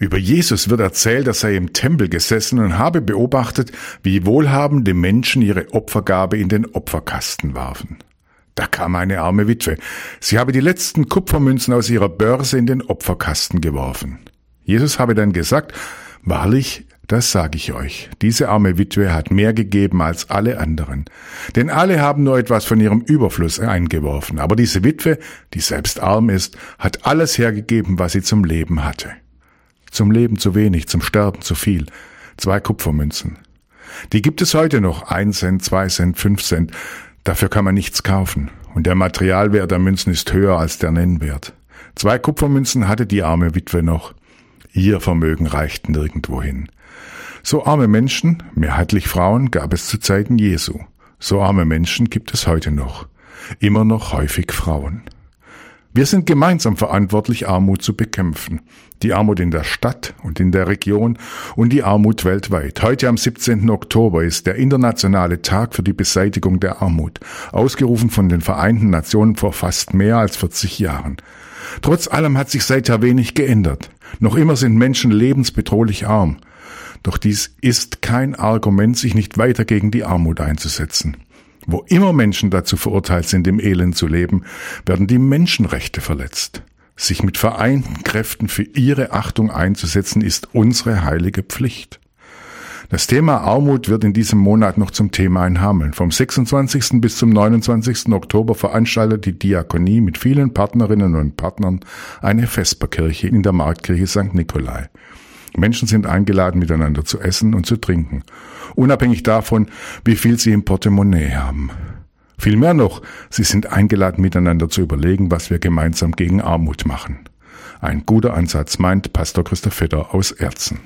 Über Jesus wird erzählt, er sei im Tempel gesessen und habe beobachtet, wie wohlhabende Menschen ihre Opfergabe in den Opferkasten warfen. Da kam eine arme Witwe. Sie habe die letzten Kupfermünzen aus ihrer Börse in den Opferkasten geworfen. Jesus habe dann gesagt, Wahrlich, das sage ich euch, diese arme Witwe hat mehr gegeben als alle anderen. Denn alle haben nur etwas von ihrem Überfluss eingeworfen, aber diese Witwe, die selbst arm ist, hat alles hergegeben, was sie zum Leben hatte. Zum Leben zu wenig, zum Sterben zu viel. Zwei Kupfermünzen. Die gibt es heute noch, ein Cent, zwei Cent, fünf Cent. Dafür kann man nichts kaufen. Und der Materialwert der Münzen ist höher als der Nennwert. Zwei Kupfermünzen hatte die arme Witwe noch. Ihr Vermögen reicht nirgendwohin. So arme Menschen, mehrheitlich Frauen, gab es zu Zeiten Jesu. So arme Menschen gibt es heute noch. Immer noch häufig Frauen. Wir sind gemeinsam verantwortlich, Armut zu bekämpfen. Die Armut in der Stadt und in der Region und die Armut weltweit. Heute am 17. Oktober ist der internationale Tag für die Beseitigung der Armut, ausgerufen von den Vereinten Nationen vor fast mehr als 40 Jahren. Trotz allem hat sich seither wenig geändert. Noch immer sind Menschen lebensbedrohlich arm. Doch dies ist kein Argument, sich nicht weiter gegen die Armut einzusetzen. Wo immer Menschen dazu verurteilt sind, im Elend zu leben, werden die Menschenrechte verletzt. Sich mit vereinten Kräften für ihre Achtung einzusetzen, ist unsere heilige Pflicht. Das Thema Armut wird in diesem Monat noch zum Thema in Hameln. Vom 26. bis zum 29. Oktober veranstaltet die Diakonie mit vielen Partnerinnen und Partnern eine Vesperkirche in der Marktkirche St. Nikolai. Menschen sind eingeladen, miteinander zu essen und zu trinken, unabhängig davon, wie viel sie im Portemonnaie haben. Vielmehr noch, sie sind eingeladen, miteinander zu überlegen, was wir gemeinsam gegen Armut machen. Ein guter Ansatz, meint Pastor Christoph Vetter aus Erzen.